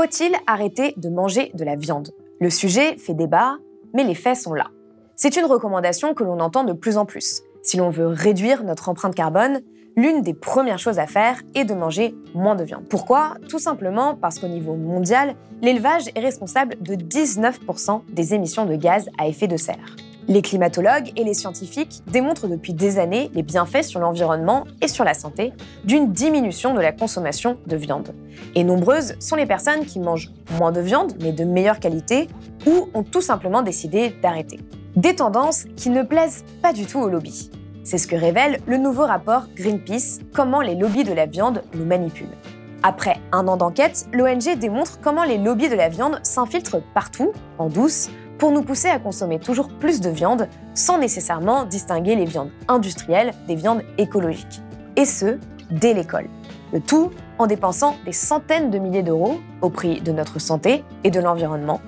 Faut-il arrêter de manger de la viande? Le sujet fait débat, mais les faits sont là. C'est une recommandation que l'on entend de plus en plus. Si l'on veut réduire notre empreinte carbone, l'une des premières choses à faire est de manger moins de viande. Pourquoi? Tout simplement parce qu'au niveau mondial, l'élevage est responsable de 19% des émissions de gaz à effet de serre. Les climatologues et les scientifiques démontrent depuis des années les bienfaits sur l'environnement et sur la santé d'une diminution de la consommation de viande. Et nombreuses sont les personnes qui mangent moins de viande, mais de meilleure qualité, ou ont tout simplement décidé d'arrêter. Des tendances qui ne plaisent pas du tout aux lobbies. C'est ce que révèle le nouveau rapport Greenpeace, Comment les lobbies de la viande nous manipulent. Après un an d'enquête, l'ONG démontre comment les lobbies de la viande s'infiltrent partout, en douce, pour nous pousser à consommer toujours plus de viande sans nécessairement distinguer les viandes industrielles des viandes écologiques. Et ce, dès l'école. Le tout en dépensant des centaines de milliers d'euros au prix de notre santé et de l'environnement.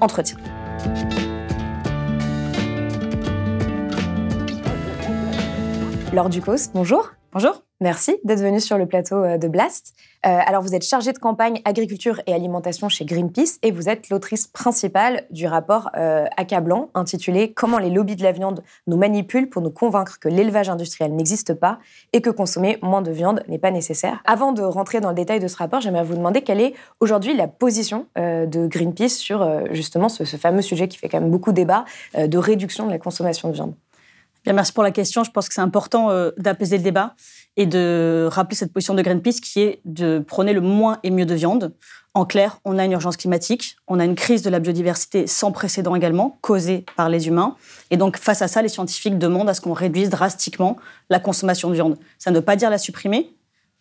Entretien. Laure Ducos, bonjour. Bonjour. Merci d'être venue sur le plateau euh, de Blast. Euh, alors, vous êtes chargée de campagne agriculture et alimentation chez Greenpeace et vous êtes l'autrice principale du rapport euh, accablant intitulé Comment les lobbies de la viande nous manipulent pour nous convaincre que l'élevage industriel n'existe pas et que consommer moins de viande n'est pas nécessaire. Avant de rentrer dans le détail de ce rapport, j'aimerais vous demander quelle est aujourd'hui la position de Greenpeace sur justement ce, ce, fameux sujet qui fait quand même beaucoup débat de réduction de la consommation de viande merci pour la question. Je pense que c'est important d'apaiser le débat et de rappeler cette position de Greenpeace qui est de prôner le moins et mieux de viande. En clair, on a une urgence climatique, on a une crise de la biodiversité sans précédent également, causée par les humains. Et donc, face à ça, les scientifiques demandent à ce qu'on réduise drastiquement la consommation de viande. Ça ne veut pas dire la supprimer.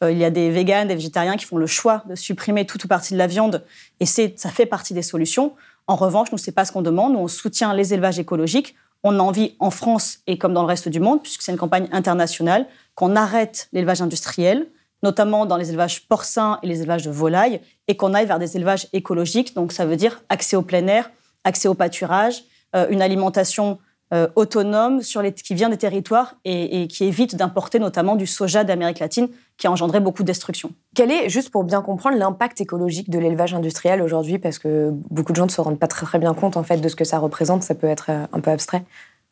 Euh, il y a des véganes, des végétariens qui font le choix de supprimer toute ou partie de la viande, et ça fait partie des solutions. En revanche, nous, ce n'est pas ce qu'on demande. Nous, on soutient les élevages écologiques on a envie en France et comme dans le reste du monde, puisque c'est une campagne internationale, qu'on arrête l'élevage industriel, notamment dans les élevages porcins et les élevages de volailles, et qu'on aille vers des élevages écologiques. Donc ça veut dire accès au plein air, accès au pâturage, euh, une alimentation euh, autonome sur les, qui vient des territoires et, qui évite d'importer notamment du soja d'Amérique latine qui a engendré beaucoup de destruction. Quel est, juste pour bien comprendre, l'impact écologique de l'élevage industriel aujourd'hui? Parce que beaucoup de gens ne se rendent pas très, très bien compte en fait de ce que ça représente, ça peut être euh, un peu abstrait.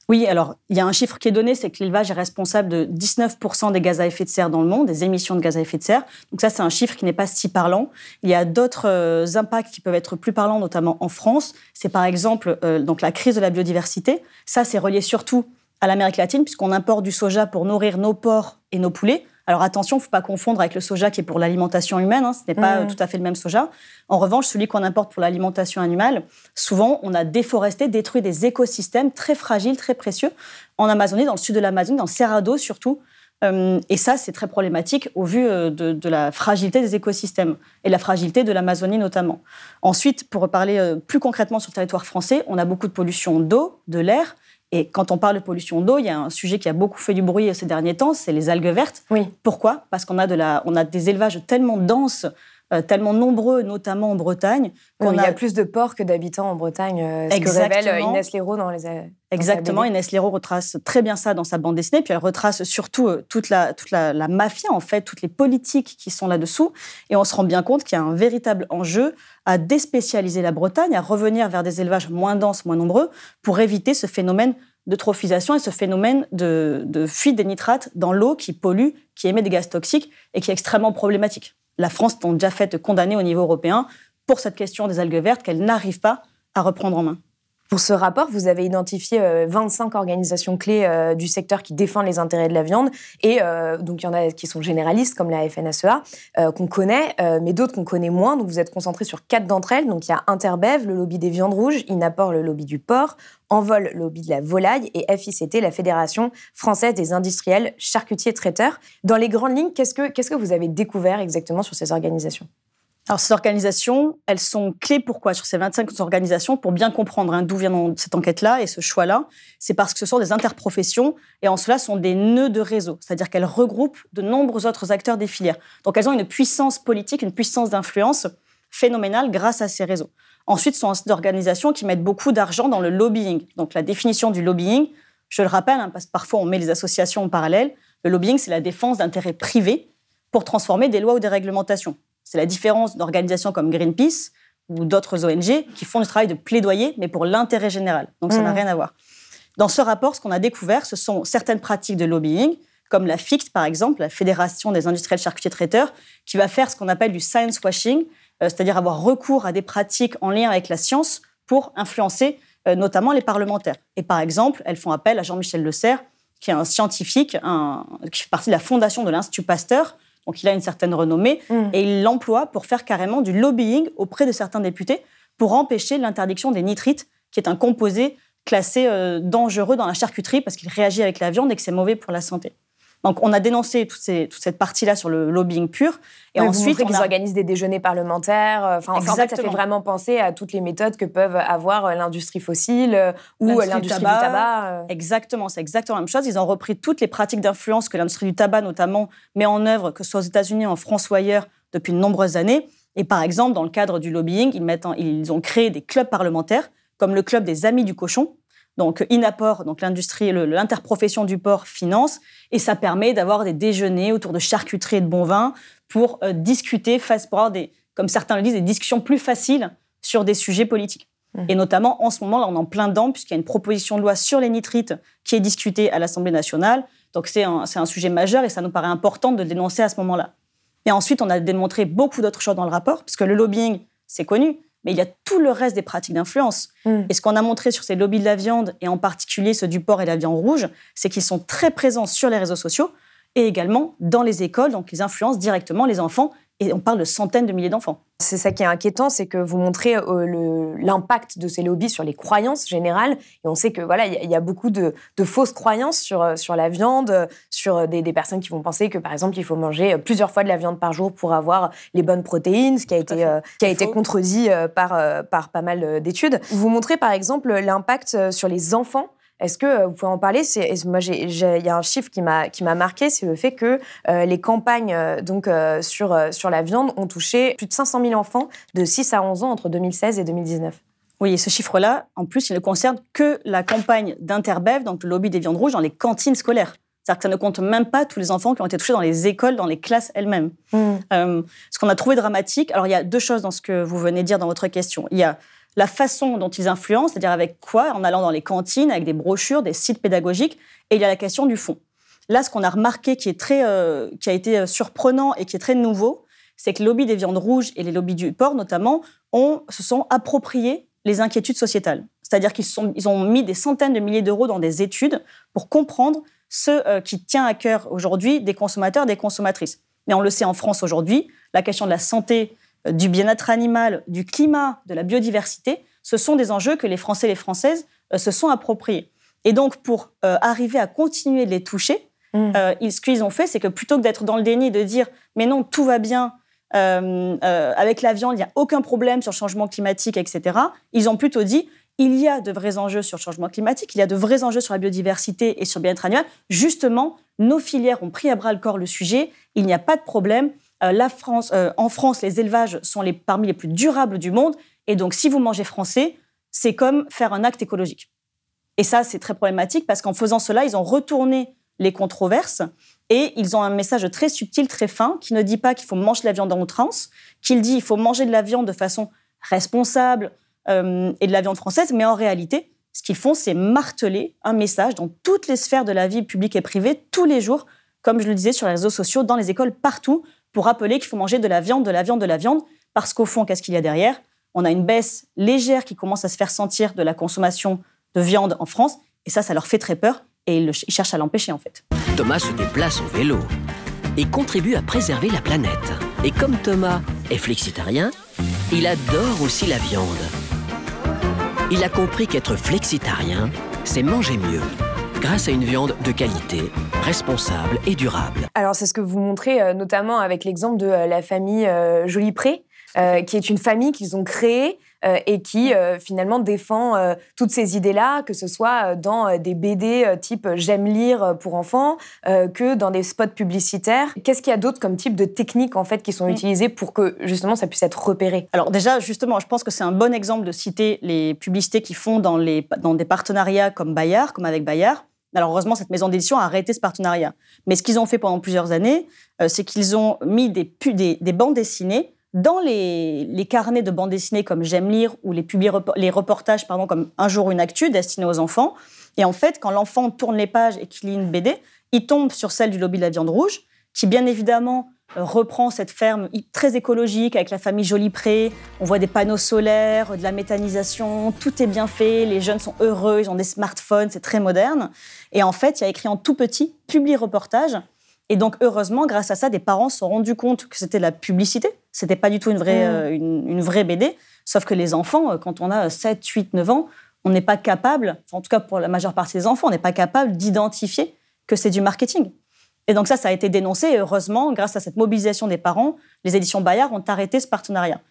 Oui, alors il y a un chiffre qui est donné, c'est que l'élevage est responsable de 19% des gaz à effet de serre dans le monde, des émissions de gaz à effet de serre. Donc ça, c'est un chiffre qui n'est pas si parlant. Il y a d'autres euh, impacts qui peuvent être plus parlants, notamment en France. C'est par exemple euh, donc la crise de la biodiversité. Ça, c'est relié surtout à l'Amérique latine, puisqu'on importe du soja pour nourrir nos porcs et nos poulets. Alors attention, il ne faut pas confondre avec le soja qui est pour l'alimentation humaine, hein, ce n'est pas mmh. tout à fait le même soja. En revanche, celui qu'on importe pour l'alimentation animale, souvent on a déforesté, détruit des écosystèmes très fragiles, très précieux, en Amazonie, dans le sud de l'Amazonie, dans le Cerrado surtout. Euh, et ça, c'est très problématique au vu euh, de, de, la fragilité des écosystèmes et la fragilité de l'Amazonie notamment. Ensuite, pour parler euh, plus concrètement sur le territoire français, on a beaucoup de pollution d'eau, de l'air, et quand on parle de pollution d'eau, il y a un sujet qui a beaucoup fait du bruit ces derniers temps, c'est les algues vertes. Oui. Pourquoi? Parce qu'on a, de la, on a des élevages tellement denses euh, tellement nombreux, notamment en Bretagne. qu'on il y a plus de porcs que d'habitants en Bretagne, euh, ce que révèle euh, Inès Léraud dans les. Exactement, Inès Léraud retrace très bien ça dans sa bande dessinée, puis elle retrace surtout toute, la, toute la, la, mafia, en fait, toutes les politiques qui sont là-dessous, et on se rend bien compte qu'il y a un véritable enjeu à déspécialiser la Bretagne, à revenir vers des élevages moins denses, moins nombreux, pour éviter ce phénomène de trophisation et ce phénomène de, fuite des nitrates dans l'eau qui pollue, qui émet des gaz toxiques et qui est extrêmement problématique la France est déjà fait condamner au niveau européen pour cette question des algues vertes qu'elle n'arrive pas à reprendre en main. Pour ce rapport, vous avez identifié 25 organisations clés du secteur qui défendent les intérêts de la viande. Et donc, il y en a qui sont généralistes, comme la FNSEA, qu'on connaît, mais d'autres qu'on connaît moins. Donc, vous êtes concentré sur quatre d'entre elles. Donc, il y a Interbev, le lobby des viandes rouges, Inaport, le lobby du porc, Envol, le lobby de la volaille, et FICT, la Fédération française des industriels charcutiers traiteurs. Dans les grandes lignes, qu'est-ce que, qu'est-ce que vous avez découvert exactement sur ces organisations? Alors, ces organisations, elles sont clés pourquoi sur ces 25 organisations? Pour bien comprendre hein, d'où vient cette enquête-là et ce choix-là, c'est parce que ce sont des interprofessions et en cela sont des nœuds de réseau, c'est-à-dire qu'elles regroupent de nombreux autres acteurs des filières. Donc, elles ont une puissance politique, une puissance d'influence phénoménale grâce à ces réseaux. Ensuite, ce sont des organisations qui mettent beaucoup d'argent dans le lobbying. Donc, la définition du lobbying, je le rappelle, hein, parce que parfois on met les associations en parallèle, le lobbying, c'est la défense d'intérêts privés pour transformer des lois ou des réglementations. C'est la différence d'organisations comme Greenpeace ou d'autres ONG qui font du travail de plaidoyer, mais pour l'intérêt général. Donc ça n'a mmh. rien à voir. Dans ce rapport, ce qu'on a découvert, ce sont certaines pratiques de lobbying, comme la FICT, par exemple, la Fédération des industriels charcutiers traiteurs, qui va faire ce qu'on appelle du science washing, euh, c'est-à-dire avoir recours à des pratiques en lien avec la science pour influencer euh, notamment les parlementaires. Et par exemple, elles font appel à Jean-Michel Le Serre, qui est un scientifique, qui fait partie de la fondation de l'Institut Pasteur, donc il a une certaine renommée, mm. et il l'emploie pour faire carrément du lobbying auprès de certains députés pour empêcher l'interdiction des nitrites, qui est un composé classé euh, dangereux dans la charcuterie parce qu'il réagit avec la viande et que c'est mauvais pour la santé. Donc, on a dénoncé toute cette partie-là sur le lobbying pur. Et ensuite, ils organisent des déjeuners parlementaires. Euh, enfin, en fait, ça fait vraiment penser à toutes les méthodes que peuvent avoir euh, l'industrie fossile euh, ou l'industrie du tabac. Exactement, c'est exactement la même chose. Ils ont repris toutes les pratiques d'influence que l'industrie du tabac, notamment, met en œuvre, que ce soit aux États-Unis, en France ou ailleurs, depuis de nombreuses années. Et par exemple, dans le cadre du lobbying, ils, mettent ils ont créé des clubs parlementaires, comme le club des Amis du Cochon, donc Inaport, donc l'industrie, l'interprofession du porc finance, et ça permet d'avoir des déjeuners autour de charcuterie et de bon vin pour euh, discuter, face, pour avoir des, comme certains le disent, des discussions plus faciles sur des sujets politiques. Mmh. Et notamment, en ce moment, là, on est en plein dedans, puisqu'il y a une proposition de loi sur les nitrites qui est discutée à l'Assemblée nationale. Donc c'est un, un sujet majeur et ça nous paraît important de le dénoncer à ce moment-là. Et ensuite, on a démontré beaucoup d'autres choses dans le rapport, puisque le lobbying, c'est connu mais il y a tout le reste des pratiques d'influence. Mm. Et ce qu'on a montré sur ces lobbies de la viande, et en particulier ceux du porc et de la viande rouge, c'est qu'ils sont très présents sur les réseaux sociaux et également dans les écoles, donc ils influencent directement les enfants et on parle de centaines de milliers d'enfants. C'est ça qui est inquiétant, c'est que vous montrez euh, l'impact de ces lobbies sur les croyances générales. Et on sait que voilà, il y, a beaucoup de, fausses croyances sur, euh, sur la viande, sur des, personnes qui vont penser que par exemple il faut manger plusieurs fois de la viande par jour pour avoir les bonnes protéines, ce qui a été, euh, qui a été contredit par, par pas mal d'études. Vous montrez par exemple l'impact sur les enfants est-ce que euh, vous pouvez en parler? C'est moi, il y a un chiffre qui m'a qui m'a marqué, c'est le fait que euh, les campagnes euh, donc sur sur la viande ont touché plus de 500 000 enfants de 6 à 11 ans entre 2016 et 2019. Oui, et ce chiffre-là, en plus, il ne concerne que la campagne d'Interbev, donc le lobby des viandes rouges, dans les cantines scolaires. C'est-à-dire que ça ne compte même pas tous les enfants qui ont été touchés dans les écoles, dans les classes elles-mêmes. Mmh. ce qu'on a trouvé dramatique, alors il y a deux choses dans ce que vous venez de dire dans votre question. Il y a la façon dont ils influencent, c'est-à-dire avec quoi, en allant dans les cantines, avec des brochures, des sites pédagogiques, et il y a la question du fond. Là, ce qu'on a remarqué qui, est très, euh, qui a été euh, surprenant et qui est très nouveau, c'est que le lobby des viandes rouges et les lobbies du porc, notamment, ont, se sont appropriés les inquiétudes sociétales. C'est-à-dire qu'ils ils ont mis des centaines de milliers d'euros dans des études pour comprendre ce euh, qui tient à cœur aujourd'hui des consommateurs, des consommatrices. Mais on le sait en France aujourd'hui, la question de la santé du bien-être animal, du climat, de la biodiversité, ce sont des enjeux que les Français et les Françaises euh, se sont appropriés. Et donc, pour euh, arriver à continuer de les toucher, mmh. euh, ce qu'ils ont fait, c'est que plutôt que d'être dans le déni, de dire mais non, tout va bien, avec la viande, il n'y a aucun problème sur le changement climatique, etc., ils ont plutôt dit il y a de vrais enjeux sur le changement climatique, il y a de vrais enjeux sur la biodiversité et sur le bien-être animal. Justement, nos filières ont pris à bras le corps le sujet, il n'y a pas de problème, France, euh, en France, les élevages sont parmi les plus durables du monde. Et donc, si vous mangez français, c'est comme faire un acte écologique. Et ça, c'est très problématique parce qu'en faisant cela, ils ont retourné les controverses et ils ont un message très subtil, très fin, qui ne dit pas qu'il faut manger de la viande en outrance, qu'il dit qu'il faut manger de la viande de façon responsable euh, et de la viande française, mais en réalité, ce qu'ils font, c'est marteler un message dans toutes les sphères de la vie publique et privée, tous les jours, comme je le disais, sur les réseaux sociaux, dans les écoles, partout, pour rappeler qu'il faut manger de la viande, de la viande, de la viande, parce qu'au fond, qu'est-ce qu'il y a derrière? On a une baisse légère qui commence à se faire sentir de la consommation de viande en France. Et ça, ça leur fait très peur. Et ils, cherchent à l'empêcher, en fait. Thomas se déplace en vélo et contribue à préserver la planète. Et comme Thomas est flexitarien, il adore aussi la viande. Il a compris qu'être flexitarien, c'est manger mieux, grâce à une viande de qualité, responsable et durable. Alors c'est ce que vous montrez euh, notamment avec l'exemple de euh, la famille euh, Jolipré, euh, qui est une famille qu'ils ont créée euh, et qui euh, finalement défend euh, toutes ces idées-là, que ce soit dans euh, des BD euh, type J'aime lire pour enfants, euh, que dans des spots publicitaires. Qu'est-ce qu'il y a d'autre comme type de techniques en fait qui sont Mm. utilisées pour que justement ça puisse être repéré? Alors déjà, justement, je pense que c'est un bon exemple de citer les publicités qu'ils font dans, les, dans des partenariats comme Bayard, comme avec Bayard. Alors heureusement, cette maison d'édition a arrêté ce partenariat. Mais ce qu'ils ont fait pendant plusieurs années, euh, c'est qu'ils ont mis des, bandes dessinées dans les, carnets de bandes dessinées comme J'aime lire ou les, reportages comme Un jour une actu destinés aux enfants. Et en fait, quand l'enfant tourne les pages et qu'il lit une BD, il tombe sur celle du lobby de la viande rouge, qui bien évidemment reprend cette ferme très écologique avec la famille Jolipré. On voit des panneaux solaires, de la méthanisation, tout est bien fait, les jeunes sont heureux, ils ont des smartphones, c'est très moderne. Et en fait, il y a écrit en tout petit publi reportage. Et donc, heureusement, grâce à ça, des parents se sont rendus compte que c'était la publicité. C'était pas du tout une vraie, Mm. euh, une, une vraie BD. Sauf que les enfants, euh, quand on a 7, 8, 9 ans, on n'est pas capable, en tout cas pour la majeure partie des enfants, on n'est pas capable d'identifier que c'est du marketing. Et donc ça, ça a été dénoncé. Et heureusement, grâce à cette mobilisation des parents, les éditions Bayard ont arrêté ce partenariat.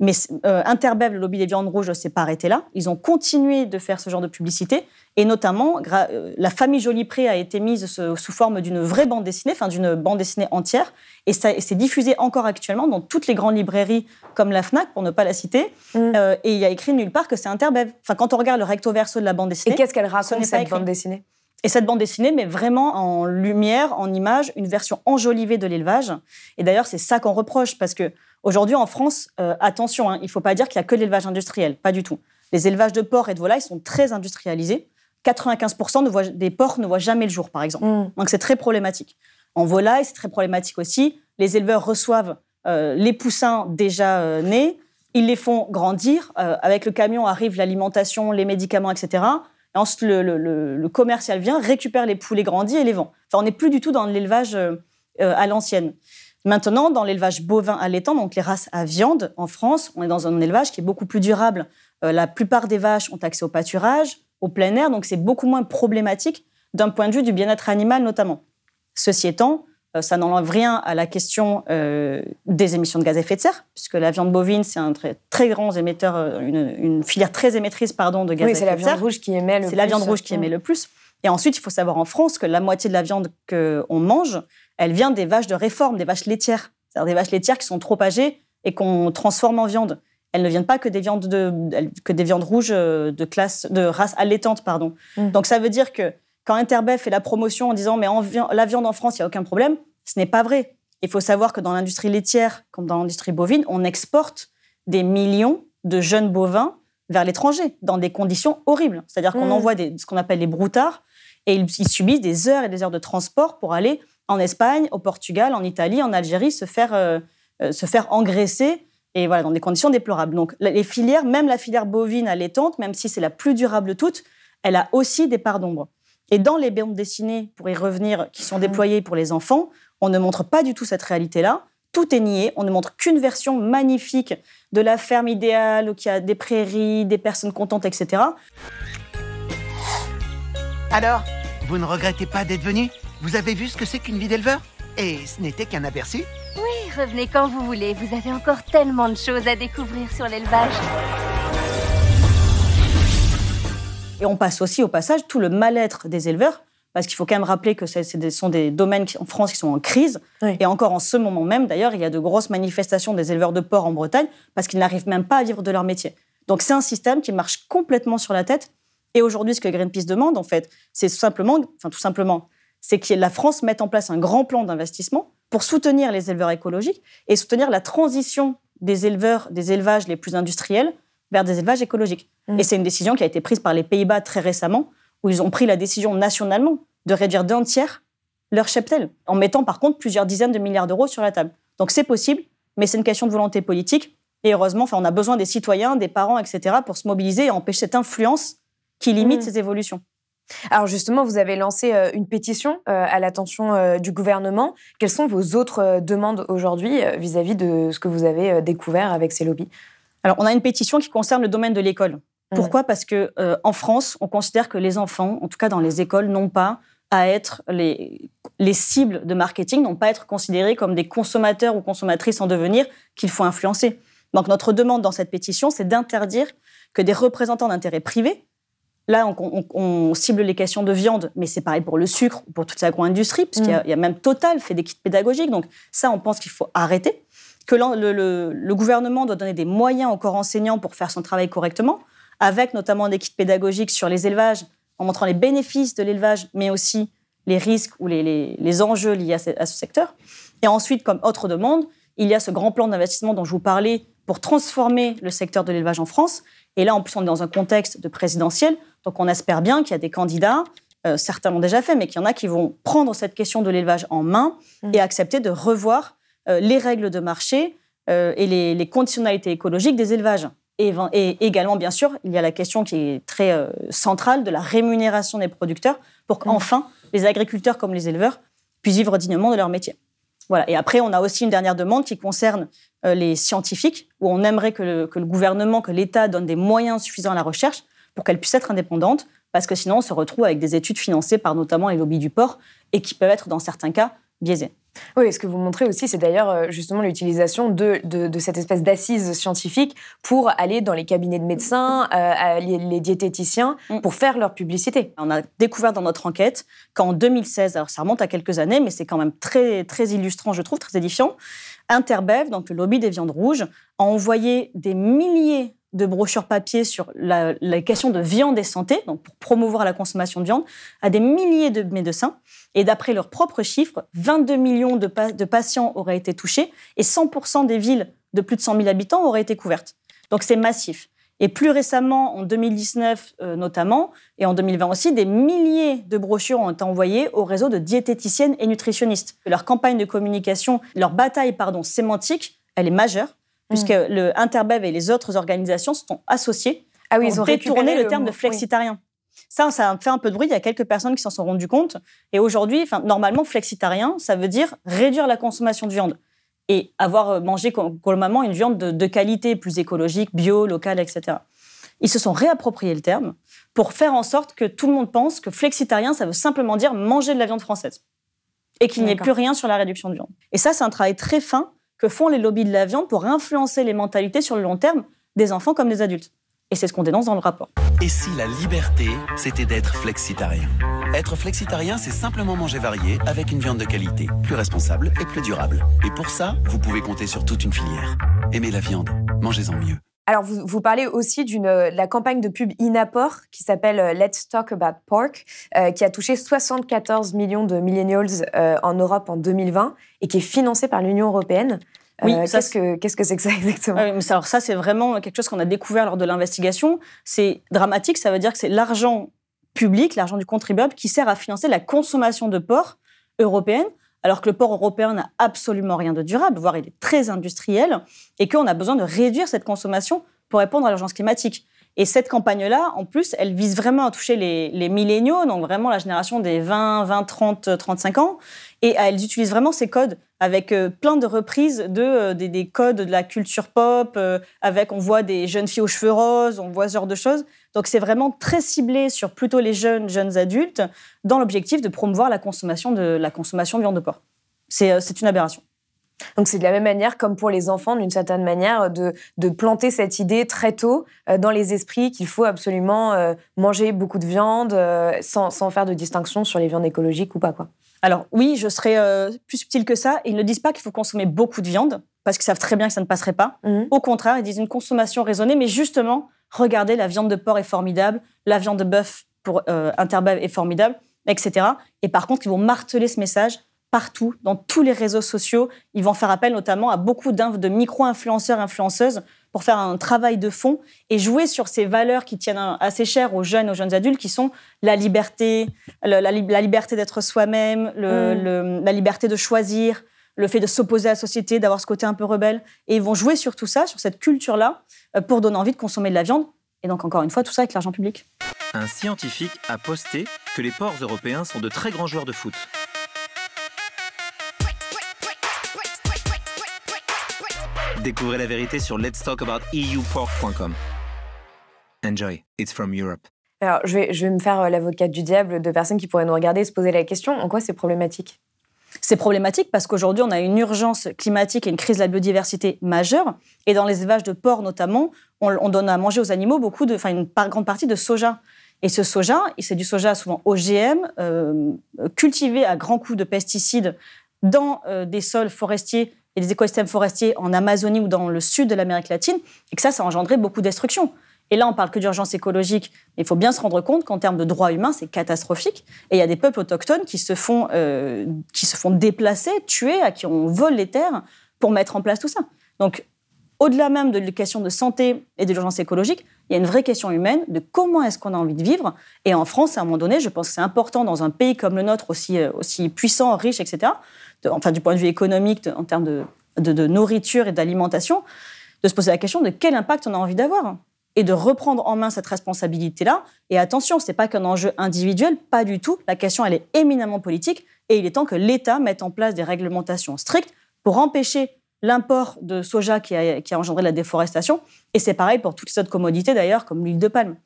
Mais euh, Interbev, le lobby des viandes rouges, ne s'est pas arrêté là. Ils ont continué de faire ce genre de publicité. Et notamment, euh, la famille Jolipré a été mise sous forme d'une vraie bande dessinée, enfin d'une bande dessinée entière. Et ça et c'est diffusé encore actuellement dans toutes les grandes librairies, comme la FNAC, pour ne pas la citer. Mm. Euh, et il y a écrit nulle part que c'est Interbev. Enfin, quand on regarde le recto verso de la bande dessinée, Et qu'est-ce qu'elle raconte cette écrit. bande dessinée? Et cette bande dessinée met vraiment en lumière, en image, une version enjolivée de l'élevage. Et d'ailleurs, c'est ça qu'on reproche, parce que aujourd'hui en France, euh, attention, hein, il ne faut pas dire qu'il n'y a que l'élevage industriel, pas du tout. Les élevages de porcs et de volailles sont très industrialisés. 95% ne voient- des porcs ne voient jamais le jour, par exemple. Mm. Donc c'est très problématique. En volaille, c'est très problématique aussi. Les éleveurs reçoivent euh, les poussins déjà euh, nés, ils les font grandir. avec le camion arrive l'alimentation, les médicaments, etc. Ensuite, le, commercial vient, récupère les poulets grandis et les vend. Enfin, on n'est plus du tout dans l'élevage euh, euh, à l'ancienne. Maintenant, dans l'élevage bovin allaitant, donc les races à viande en France, on est dans un élevage qui est beaucoup plus durable. Euh, la plupart des vaches ont accès au pâturage, au plein air, donc c'est beaucoup moins problématique d'un point de vue du bien-être animal notamment. Ceci étant, ça n'enlève rien à la question euh, des émissions de gaz à effet de serre, puisque la viande bovine, c'est un très, très grand émetteur, euh, une, une filière très émettrice pardon, de gaz Oui, à c'est effet la de serre. viande rouge qui émet le C'est la plus. viande rouge qui émet le plus. Et ensuite, il faut savoir en France que la moitié de la viande qu'on mange, elle vient des vaches de réforme, des vaches laitières. C'est-à-dire des vaches laitières qui sont trop âgées et qu'on transforme en viande. Elles ne viennent pas que des viandes, de, que des viandes rouges euh, de, classe, de race allaitante. Pardon. Mm. Donc ça veut dire que quand Interbev fait la promotion en disant mais en vi- la viande en France, il n'y a aucun problème, ce n'est pas vrai. Il faut savoir que dans l'industrie laitière, comme dans l'industrie bovine, on exporte des millions de jeunes bovins vers l'étranger, dans des conditions horribles. C'est-à-dire qu'on Mm. envoie des, ce qu'on appelle les broutards, et ils, ils subissent des heures et des heures de transport pour aller en Espagne, au Portugal, en Italie, en Algérie, se faire, euh, euh, se faire engraisser, et voilà, dans des conditions déplorables. Donc les filières, même la filière bovine allaitante, même si c'est la plus durable de toutes, elle a aussi des parts d'ombre. Et dans les bandes dessinées, pour y revenir, qui sont déployées pour les enfants, on ne montre pas du tout cette réalité-là. Tout est nié. On ne montre qu'une version magnifique de la ferme idéale où il y a des prairies, des personnes contentes, etc. Alors, vous ne regrettez pas d'être venu? Vous avez vu ce que c'est qu'une vie d'éleveur? Et ce n'était qu'un aperçu? Oui, revenez quand vous voulez. Vous avez encore tellement de choses à découvrir sur l'élevage. Et on passe aussi au passage tout le mal-être des éleveurs, parce qu'il faut quand même rappeler que des- sont des domaines qui- en France qui sont en crise. Oui. Et encore en ce moment même, d'ailleurs, il y a de grosses manifestations des éleveurs de porc en Bretagne, parce qu'ils n'arrivent même pas à vivre de leur métier. Donc c'est un système qui marche complètement sur la tête. Et aujourd'hui, ce que Greenpeace demande, en fait, c'est tout simplement, enfin tout simplement, c'est que la France mette en place un grand plan d'investissement pour soutenir les éleveurs écologiques et soutenir la transition des éleveurs, des élevages les plus industriels vers des élevages écologiques. Mm. Et c'est une décision qui a été prise par les Pays-Bas très récemment, où ils ont pris la décision nationalement de réduire d'un tiers leur cheptel, en mettant par contre plusieurs dizaines de milliards d'euros sur la table. Donc c'est possible, mais c'est une question de volonté politique. Et heureusement, enfin, on a besoin des citoyens, des parents, etc., pour se mobiliser et empêcher cette influence qui limite Mm. ces évolutions. Alors justement, vous avez lancé euh, une pétition euh, à l'attention euh, du gouvernement. Quelles sont vos autres demandes aujourd'hui vis-à-vis de ce que vous avez découvert avec ces lobbies? Alors, on a une pétition qui concerne le domaine de l'école. Pourquoi? Parce que euh, en France, on considère que les enfants, en tout cas dans les écoles, n'ont pas à être les, les cibles de marketing, n'ont pas à être considérés comme des consommateurs ou consommatrices en devenir qu'il faut influencer. Donc, notre demande dans cette pétition, c'est d'interdire que des représentants d'intérêts privés, là, on, on- on cible les questions de viande, mais c'est pareil pour le sucre, ou pour toute l'agro-industrie, puisqu'il y, a- il y a même Total fait des kits pédagogiques. Donc, ça, on pense qu'il faut arrêter que le, le- le gouvernement doit donner des moyens au corps enseignant pour faire son travail correctement, avec notamment des kits pédagogiques sur les élevages, en montrant les bénéfices de l'élevage, mais aussi les risques ou les, les- les enjeux liés à ce, à ce secteur. Et ensuite, comme autre demande, il y a ce grand plan d'investissement dont je vous parlais pour transformer le secteur de l'élevage en France. Et là, en plus, on est dans un contexte de présidentiel, donc on espère bien qu'il y a des candidats, euh, certains l'ont déjà fait, mais qu'il y en a qui vont prendre cette question de l'élevage en main et accepter de revoir les règles de marché euh, et les, les conditionnalités écologiques des élevages. Et, également, bien sûr, il y a la question qui est très euh, centrale de la rémunération des producteurs pour qu'enfin les agriculteurs comme les éleveurs puissent vivre dignement de leur métier. Voilà. Et après, on a aussi une dernière demande qui concerne euh, les scientifiques, où on aimerait que le, que le gouvernement, que l'État donne des moyens suffisants à la recherche pour qu'elle puisse être indépendante, parce que sinon on se retrouve avec des études financées par notamment les lobbies du porc et qui peuvent être dans certains cas biaisées. Oui, ce que vous montrez aussi, c'est d'ailleurs euh, justement l'utilisation de, de, de cette espèce d'assise scientifique pour aller dans les cabinets de médecins, euh, les, les diététiciens, Mm. pour faire leur publicité. On a découvert dans notre enquête qu'en 2016, alors ça remonte à quelques années, mais c'est quand même très, très illustrant, je trouve, très édifiant, Interbev, donc le lobby des viandes rouges, a envoyé des milliers de brochures papier sur la, question de viande et santé, donc pour promouvoir la consommation de viande, à des milliers de médecins. Et d'après leurs propres chiffres, 22 millions de patients auraient été touchés et 100% des villes de plus de 100 000 habitants auraient été couvertes. Donc c'est massif. Et plus récemment, en 2019 euh, notamment, et en 2020 aussi, des milliers de brochures ont été envoyées au réseau de diététiciennes et nutritionnistes. Leur campagne de communication, leur bataille pardon, sémantique, elle est majeure, puisque le Interbev et les autres organisations se sont associées Ah oui, pour ils ont le terme mot, de flexitarien. Ça, ça a fait un peu de bruit. Il y a quelques personnes qui s'en sont rendues compte. Et aujourd'hui, enfin, normalement, flexitarien, ça veut dire réduire la consommation de viande et avoir euh, mangé globalement une viande de, de qualité, plus écologique, bio, locale, etc. Ils se sont réappropriés le terme pour faire en sorte que tout le monde pense que flexitarien, ça veut simplement dire manger de la viande française et qu'il n'y ait plus rien sur la réduction de viande. Et ça, c'est un travail très fin que font les lobbies de la viande pour influencer les mentalités sur le long terme des enfants comme des adultes. Et c'est ce qu'on dénonce dans le rapport. Et si la liberté, c'était d'être flexitarien? Être flexitarien, c'est simplement manger varié avec une viande de qualité, plus responsable et plus durable. Et pour ça, vous pouvez compter sur toute une filière. Aimez la viande, mangez-en mieux. Alors, vous, vous parlez aussi d'une euh, de la campagne de pub Inapport qui s'appelle euh, Let's Talk About Pork, euh, qui a touché 74 millions de millennials euh, en Europe en 2020 et qui est financée par l'Union européenne. Oui, Euh, qu'est-ce que qu'est-ce que c'est que ça exactement? Mais ça- alors ça, c'est vraiment quelque chose qu'on a découvert lors de l'investigation. C'est dramatique, ça veut dire que c'est l'argent public, l'argent du contribuable, qui sert à financer la consommation de porc européenne, alors que le porc européen n'a absolument rien de durable, voire il est très industriel, et qu'on a besoin de réduire cette consommation pour répondre à l'urgence climatique. Et cette campagne-là, en plus, elle vise vraiment à toucher les, milléniaux, donc vraiment la génération des 20, 20, 30, 35 ans. Et elles utilisent vraiment ces codes avec euh, plein de reprises de, euh, des, des codes de la culture pop, euh, avec on voit des jeunes filles aux cheveux roses, on voit ce genre de choses. Donc c'est vraiment très ciblé sur plutôt les jeunes, jeunes adultes, dans l'objectif de promouvoir la consommation de, la consommation de viande de porc. C'est une aberration. Donc c'est de la même manière comme pour les enfants, d'une certaine manière, de, de planter cette idée très tôt euh, dans les esprits qu'il faut absolument euh, manger beaucoup de viande euh, sans, sans faire de distinction sur les viandes écologiques ou pas. Quoi. Alors oui, je serais euh, plus subtil que ça. Ils ne disent pas qu'il faut consommer beaucoup de viande, parce qu'ils savent très bien que ça ne passerait pas. Mhm. Au contraire, ils disent une consommation raisonnée, mais justement, regardez, la viande de porc est formidable, la viande de bœuf pour euh, est formidable, etc. Et par contre, ils vont marteler ce message partout, dans tous les réseaux sociaux. Ils vont faire appel notamment à beaucoup de micro-influenceurs, influenceuses, pour faire un travail de fond et jouer sur ces valeurs qui tiennent assez chères aux jeunes, aux jeunes adultes, qui sont la liberté, le- la, li- la liberté d'être soi-même, Mm. la liberté de choisir, le fait de s'opposer à la société, d'avoir ce côté un peu rebelle. Et ils vont jouer sur tout ça, sur cette culture-là, euh, pour donner envie de consommer de la viande. Et donc, encore une fois, tout ça avec l'argent public. Un scientifique a posté que les porcs européens sont de très grands joueurs de foot. Découvrez la vérité sur letstalkabouteupork.com. Enjoy, it's from Europe. Alors, je vais, je vais me faire euh, l'avocate du diable de personnes qui pourraient nous regarder et se poser la question en quoi c'est problématique? C'est problématique parce qu'aujourd'hui, on a une urgence climatique et une crise de la biodiversité majeure. Et dans les élevages de porcs, notamment, on, on donne à manger aux animaux beaucoup de, enfin, une par- grande partie de soja. Et ce soja, c'est du soja souvent OGM, euh, cultivé à grands coups de pesticides dans euh, des sols forestiers et des écosystèmes forestiers en Amazonie ou dans le sud de l'Amérique latine, et que ça, ça a engendré beaucoup de destruction. Et là, on parle que d'urgence écologique, mais il faut bien se rendre compte qu'en termes de droits humains, c'est catastrophique. Et il y a des peuples autochtones qui se font, euh, qui se font déplacer, tuer, à qui on vole les terres pour mettre en place tout ça. Donc, au-delà même de la question de santé et de l'urgence écologique, il y a une vraie question humaine de comment est-ce qu'on a envie de vivre. Et en France, à un moment donné, je pense que c'est important dans un pays comme le nôtre, aussi, euh, aussi puissant, riche, etc., enfin du point de vue économique, en termes de nourriture et d'alimentation, de se poser la question de quel impact on a envie d'avoir et de reprendre en main cette responsabilité-là. Et attention, ce n'est pas qu'un enjeu individuel, pas du tout. La question, elle est éminemment politique et il est temps que l'État mette en place des réglementations strictes pour empêcher l'import de soja qui a, qui a engendré la déforestation. Et c'est pareil pour toutes les autres commodités d'ailleurs, comme l'huile de palme.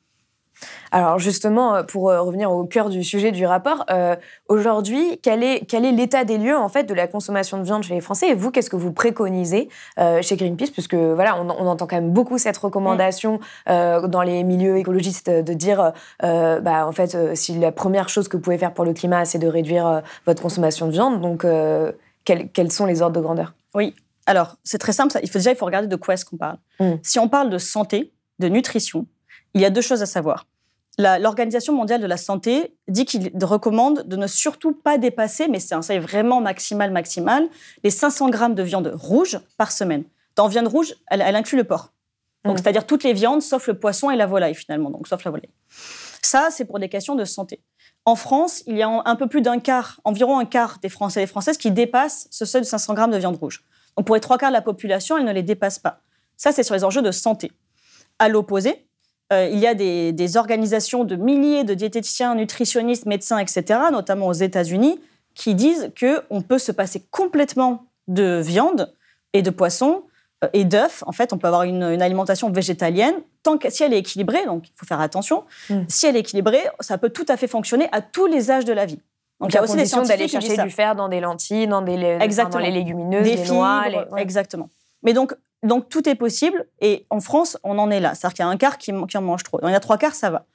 Alors justement, euh, pour euh, revenir au cœur du sujet du rapport, euh, aujourd'hui, quel est, quel est l'état des lieux en fait de la consommation de viande chez les Français? Et vous, qu'est-ce que vous préconisez euh, chez Greenpeace? Puisque voilà, on, on entend quand même beaucoup cette recommandation euh, dans les milieux écologistes de dire, bah en fait, si la première chose que vous pouvez faire pour le climat, c'est de réduire votre consommation de viande, donc quels, quels sont les ordres de grandeur? Oui. Alors, c'est très simple. ça. Il faut déjà il faut regarder de quoi est-ce qu'on parle. Mm. Si on parle de santé, de nutrition, il y a deux choses à savoir. L'Organisation mondiale de la santé dit qu'il recommande de ne surtout pas dépasser, mais c'est un seuil vraiment maximal, maximal, les 500 grammes de viande rouge par semaine. Dans viande rouge, elle, elle inclut le porc. Donc, Mm. c'est-à-dire toutes les viandes, sauf le poisson et la volaille, finalement. Donc, sauf la volaille. Ça, c'est pour des questions de santé. En France, il y a un peu plus d'un quart, environ un quart des Français et des Françaises qui dépassent ce seuil de 500 grammes de viande rouge. Donc, pour les trois quarts de la population, elle ne les dépasse pas. Ça, c'est sur les enjeux de santé. À l'opposé, euh, il y a des, des organisations de milliers de diététiciens, nutritionnistes, médecins, etc., notamment aux États-Unis, qui disent qu'on peut se passer complètement de viande et de poisson euh, et d'œufs. En fait, on peut avoir une, une alimentation végétalienne tant que si elle est équilibrée. Donc, il faut faire attention. Mm. Si elle est équilibrée, ça peut tout à fait fonctionner à tous les âges de la vie. Donc, il y a aussi des d'aller scientifiques disent chercher du fer dans des lentilles, dans des enfin, dans les légumineuses, des fibres, noix. les- ouais. exactement. Mais donc, donc tout est possible et en France, on en est là. C'est-à-dire qu'il y a un quart qui, qui en mange trop. Il y en a trois quarts, ça va.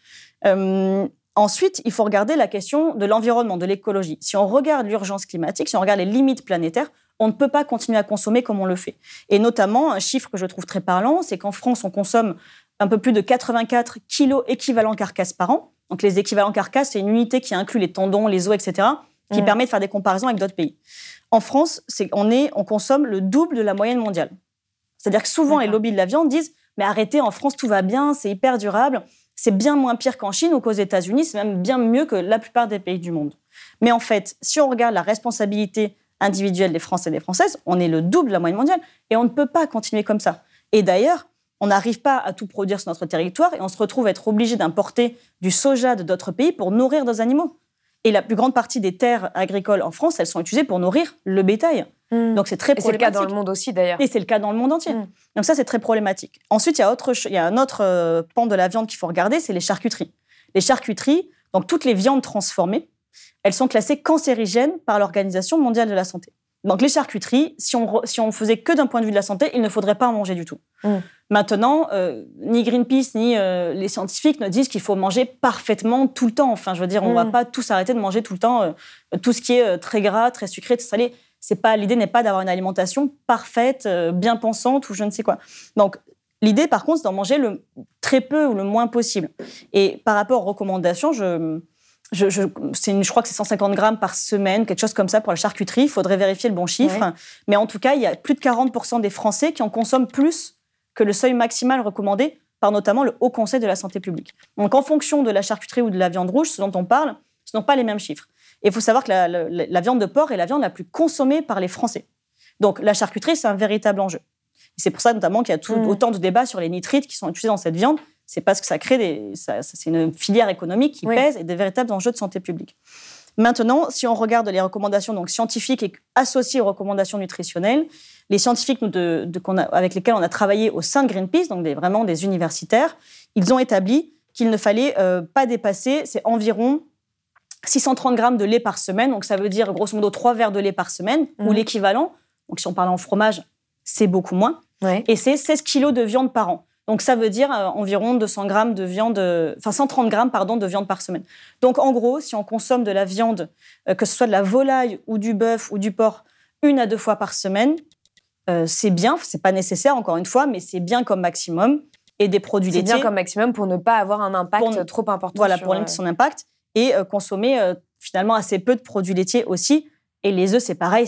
Euh, ensuite, il faut regarder la question de l'environnement, de l'écologie. Si on regarde l'urgence climatique, si on regarde les limites planétaires, on ne peut pas continuer à consommer comme on le fait. Et notamment, un chiffre que je trouve très parlant, c'est qu'en France, on consomme un peu plus de 84 kilos équivalents carcasses par an. Donc les équivalents carcasses, c'est une unité qui inclut les tendons, les os, etc., qui Mm. permet de faire des comparaisons avec d'autres pays. En France, on, est, on consomme le double de la moyenne mondiale. C'est-à-dire que souvent, les lobbies de la viande disent Mais arrêtez, en France, tout va bien, c'est hyper durable. C'est bien moins pire qu'en Chine ou qu'aux États-Unis, c'est même bien mieux que la plupart des pays du monde. Mais en fait, si on regarde la responsabilité individuelle des Français et des Françaises, on est le double de la moyenne mondiale et on ne peut pas continuer comme ça. Et d'ailleurs, on n'arrive pas à tout produire sur notre territoire et on se retrouve à être obligé d'importer du soja de d'autres pays pour nourrir nos animaux. Et la plus grande partie des terres agricoles en France, elles sont utilisées pour nourrir le bétail. Mm. Donc c'est très Et c'est le cas problématique. dans le monde aussi d'ailleurs. Et c'est le cas dans le monde entier. Mm. Donc ça, c'est très problématique. Ensuite, il y a, autre, il y a un autre euh, pan de la viande qu'il faut regarder, c'est les charcuteries. Les charcuteries, donc toutes les viandes transformées, elles sont classées cancérigènes par l'Organisation mondiale de la santé. Donc les charcuteries, si on, si on faisait que d'un point de vue de la santé, il ne faudrait pas en manger du tout. Mm. Maintenant, euh, ni Greenpeace ni euh, les scientifiques ne disent qu'il faut manger parfaitement tout le temps. Enfin, je veux dire, on ne va pas tous arrêter de manger tout le temps euh, tout ce qui est très gras, très sucré, très salé. C'est pas l'idée n'est pas d'avoir une alimentation parfaite, euh, bien pensante ou je ne sais quoi. Donc l'idée, par contre, c'est d'en manger le très peu ou le moins possible. Et par rapport aux recommandations, je je, je, c'est une- je crois que c'est 150 grammes par semaine, quelque chose comme ça pour la charcuterie. Il faudrait vérifier le bon chiffre. Ouais. Mais en tout cas, il y a plus de 40% des Français qui en consomment plus que le seuil maximal recommandé par notamment le Haut Conseil de la santé publique. Donc en fonction de la charcuterie ou de la viande rouge, ce dont on parle, ce ne sont pas les mêmes chiffres. Et il faut savoir que la, la- la viande de porc est la viande la plus consommée par les Français. Donc la charcuterie, c'est un véritable enjeu. C'est pour ça notamment qu'il y a tout- Mm. autant de débats sur les nitrites qui sont utilisés dans cette viande. C'est parce que ça crée des, ça- ça- c'est une filière économique qui Oui. pèse et des véritables enjeux de santé publique. Maintenant, si on regarde les recommandations donc scientifiques et associées aux recommandations nutritionnelles, les scientifiques nous, de- de- qu'on a- avec lesquels on a travaillé au sein de Greenpeace, donc des, vraiment des universitaires, ils ont établi qu'il ne fallait euh, pas dépasser, c'est environ 630 grammes de lait par semaine, donc ça veut dire grosso modo 3 verres de lait par semaine, ou Mhm. l'équivalent, donc si on parle en fromage, c'est beaucoup moins, Ouais. et c'est 16 kilos de viande par an. Donc ça veut dire euh, environ 200 grammes de viande, euh, enfin 130 grammes pardon de viande par semaine. Donc en gros, si on consomme de la viande, euh, que ce soit de la volaille ou du bœuf ou du porc, une à deux fois par semaine, euh, c'est bien. C'est pas nécessaire encore une fois, mais c'est bien comme maximum. Et des produits C'est laitiers bien comme maximum pour ne pas avoir un impact Pour trop important. voilà, sur, pour euh, limiter son impact et euh, consommer euh, finalement assez peu de produits laitiers aussi. Et les œufs, c'est pareil,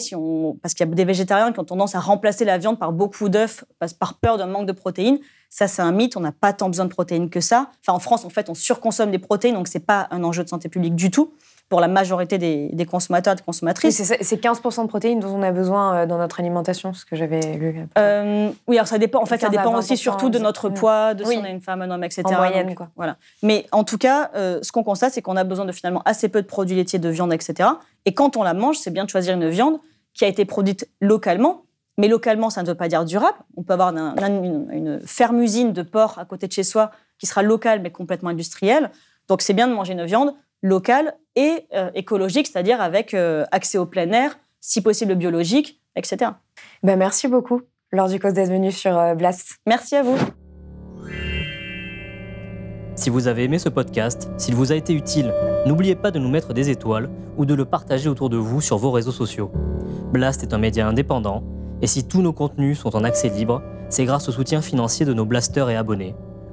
parce qu'il y a des végétariens qui ont tendance à remplacer la viande par beaucoup d'œufs, par peur d'un manque de protéines. Ça, c'est un mythe, on n'a pas tant besoin de protéines que ça. Enfin, en France, en fait, on surconsomme des protéines, donc c'est pas un enjeu de santé publique du tout pour la majorité des, des consommateurs et des consommatrices. c'est ça- c'est 15% de protéines dont on a besoin euh, dans notre alimentation, ce que j'avais lu. Euh, oui, alors ça dépend. En fait, ça 15 à dépend aussi 20%, surtout de notre poids, de si on est une femme, un homme, etc. En moyenne, Donc, quoi. Voilà. Mais en tout cas, euh, ce qu'on constate, c'est qu'on a besoin de finalement assez peu de produits laitiers, de viande, etc. Et quand on la mange, c'est bien de choisir une viande qui a été produite localement. Mais localement, ça ne veut pas dire durable. On peut avoir un- un- une, une ferme-usine de porc à côté de chez soi qui sera locale mais complètement industrielle. Donc c'est bien de manger une viande locale et euh, écologique, c'est-à-dire avec euh, accès au plein air, si possible biologique, etc. Ben, merci beaucoup, Laure Ducos, d'être venue sur euh, Blast. Merci à vous. Si vous avez aimé ce podcast, s'il vous a été utile, n'oubliez pas de nous mettre des étoiles ou de le partager autour de vous sur vos réseaux sociaux. Blast est un média indépendant, et si tous nos contenus sont en accès libre, c'est grâce au soutien financier de nos blasters et abonnés.